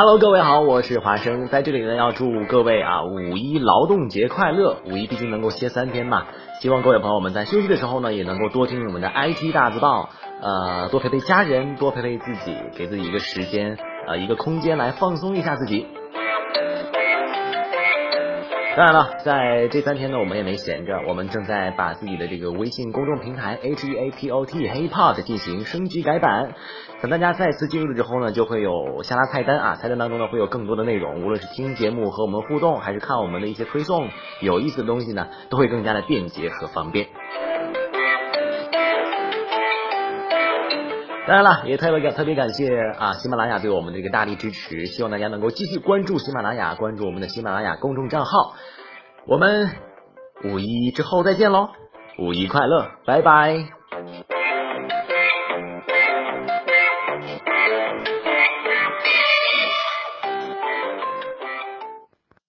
Hello，各位好，我是华生，在这里呢要祝各位啊五一劳动节快乐。五一毕竟能够歇三天嘛，希望各位朋友们在休息的时候呢也能够多听我们的 IT 大字报，呃，多陪陪家人，多陪陪自己，给自己一个时间，呃，一个空间来放松一下自己。当然了，在这三天呢，我们也没闲着，我们正在把自己的这个微信公众平台 H E A P O T Hip Hop 进行升级改版。等大家再次进入之后呢，就会有下拉菜单啊，菜单当中呢会有更多的内容，无论是听节目和我们互动，还是看我们的一些推送，有意思的东西呢，都会更加的便捷和方便。当然了，也特别感特别感谢啊喜马拉雅对我们的一个大力支持，希望大家能够继续关注喜马拉雅，关注我们的喜马拉雅公众账号。我们五一之后再见喽，五一快乐，拜拜。